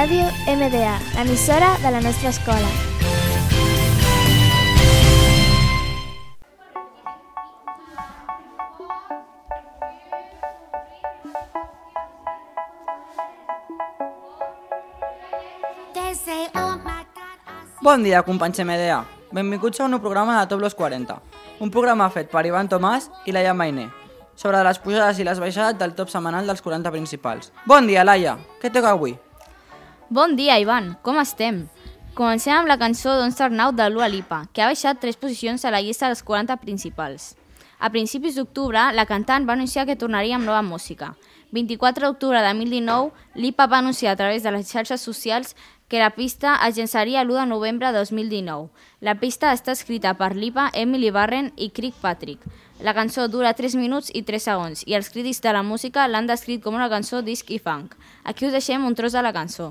Ràdio MDA, l'emissora de la nostra escola. Bon dia, companys MDA. Benvinguts a un nou programa de Top los 40, un programa fet per Ivan Tomàs i Laia Mainé, sobre les pujades i les baixades del top setmanal dels 40 principals. Bon dia, Laia. Què toca avui? Bon dia, Ivan. Com estem? Comencem amb la cançó Don't Start Now de Lua Lipa, que ha baixat 3 posicions a la llista dels 40 principals. A principis d'octubre, la cantant va anunciar que tornaria amb nova música. 24 d'octubre de 2019, Lipa va anunciar a través de les xarxes socials que la pista es llançaria l'1 de novembre de 2019. La pista està escrita per Lipa, Emily Barren i Crick Patrick. La cançó dura 3 minuts i 3 segons i els crítics de la música l'han descrit com una cançó disc i funk. Aquí us deixem un tros de la cançó.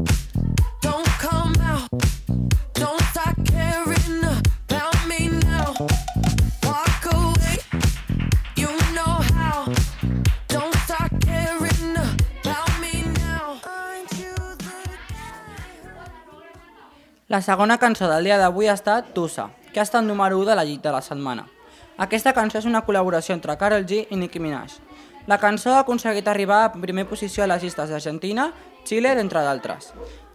La segona cançó del dia d'avui ha estat Tusa, que ha estat número 1 de la llit de la setmana. Aquesta cançó és una col·laboració entre Karol G i Nicki Minaj. La cançó ha aconseguit arribar a primer posició a les llistes d'Argentina, Xile, entre d'altres.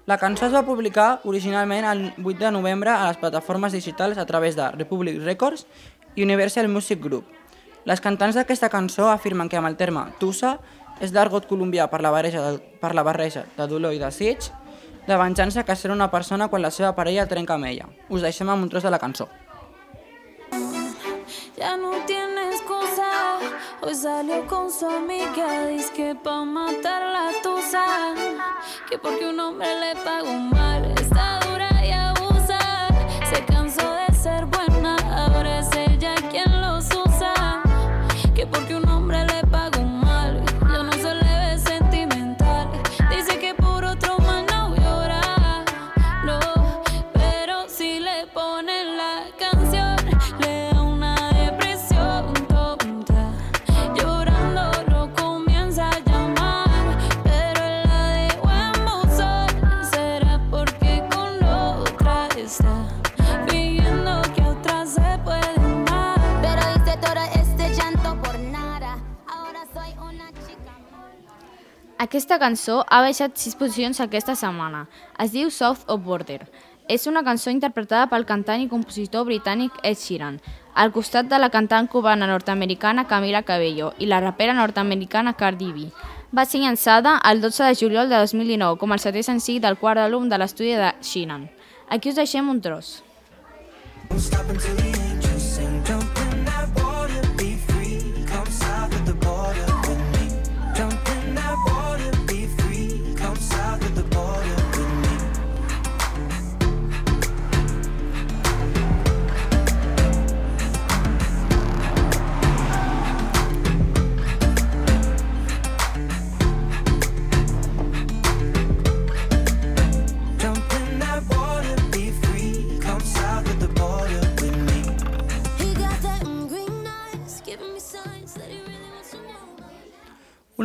La cançó es va publicar originalment el 8 de novembre a les plataformes digitals a través de Republic Records i Universal Music Group. Les cantants d'aquesta cançó afirmen que amb el terme Tusa és l'argot colombià per la barreja de, per la barreja de dolor i desig, de venjança que ser una persona quan la seva parella trenca amb ella. Us deixem amb un tros de la cançó. Ya no tiene excusa. Hoy salió con su amiga. Dice que pa' matar la tusa. Que porque un hombre le pagó mal. Aquesta cançó ha baixat 6 posicions aquesta setmana. Es diu South of Border. És una cançó interpretada pel cantant i compositor britànic Ed Sheeran, al costat de la cantant cubana nord-americana Camila Cabello i la rapera nord-americana Cardi B. Va ser llançada el 12 de juliol de 2019 com el setè senzill del quart àlbum de l'estudi de Sheeran. Aquí us deixem un tros. He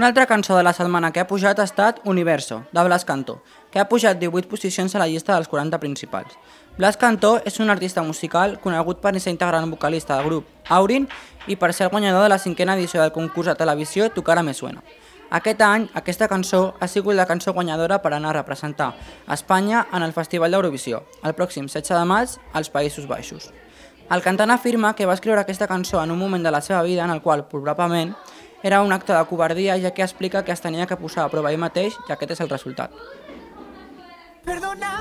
Una altra cançó de la setmana que ha pujat ha estat Universo, de Blas Cantó, que ha pujat 18 posicions a la llista dels 40 principals. Blas Cantó és un artista musical conegut per ser integrant vocalista del grup Aurin i per ser el guanyador de la cinquena edició del concurs de televisió Tu cara me suena. Aquest any, aquesta cançó ha sigut la cançó guanyadora per anar a representar Espanya en el Festival d'Eurovisió, el pròxim 16 de maig als Països Baixos. El cantant afirma que va escriure aquesta cançó en un moment de la seva vida en el qual, probablement, era un acte de covardia ja que explica que es tenia que posar a prova ell mateix i aquest és el resultat. Perdóname,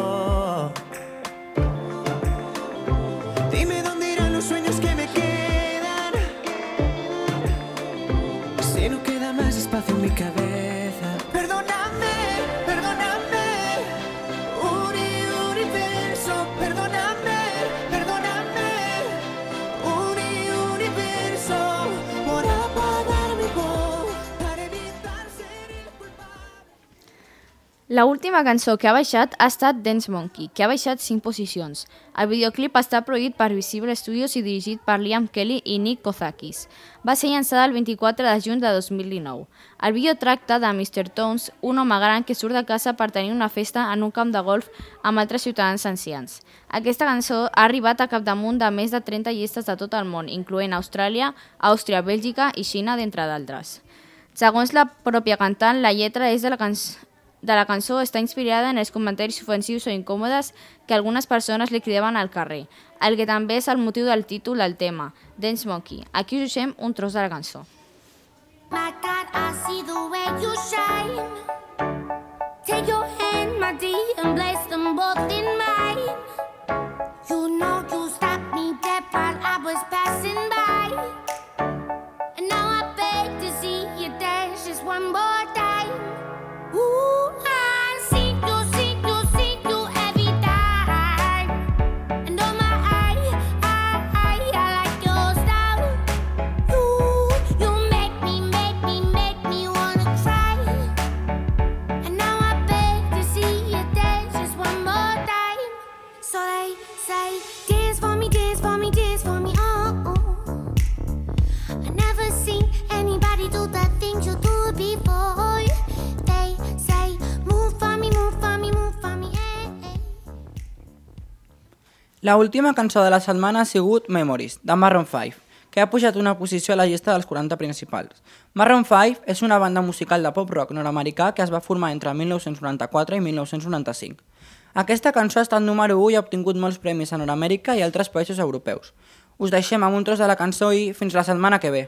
La última cançó que ha baixat ha estat Dance Monkey, que ha baixat 5 posicions. El videoclip està produït per Visible Studios i dirigit per Liam Kelly i Nick Kozakis. Va ser llançada el 24 de juny de 2019. El vídeo tracta de Mr. Tones, un home gran que surt de casa per tenir una festa en un camp de golf amb altres ciutadans ancians. Aquesta cançó ha arribat a capdamunt de més de 30 llistes de tot el món, incloent Austràlia, Àustria, Bèlgica i Xina, d'entre d'altres. Segons la pròpia cantant, la lletra és de la, can... de la cançó està inspirada en els comentaris ofensius o incòmodes que algunes persones li cridaven al carrer, el que també és el motiu del títol del tema, Dance Monkey. Aquí us deixem un tros de la cançó. My God, I see the way you shine. La última cançó de la setmana ha sigut Memories, de Maroon 5, que ha pujat una posició a la llista dels 40 principals. Maroon 5 és una banda musical de pop-rock nord-americà que es va formar entre 1994 i 1995. Aquesta cançó ha estat número 1 i ha obtingut molts premis a Nord-Amèrica i altres països europeus. Us deixem amb un tros de la cançó i fins la setmana que ve.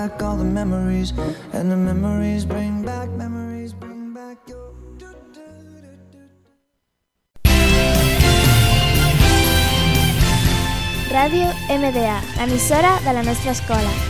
back all the memories. And the memories bring back, memories bring back your. Ràdio MDA, l'emissora de la nostra escola.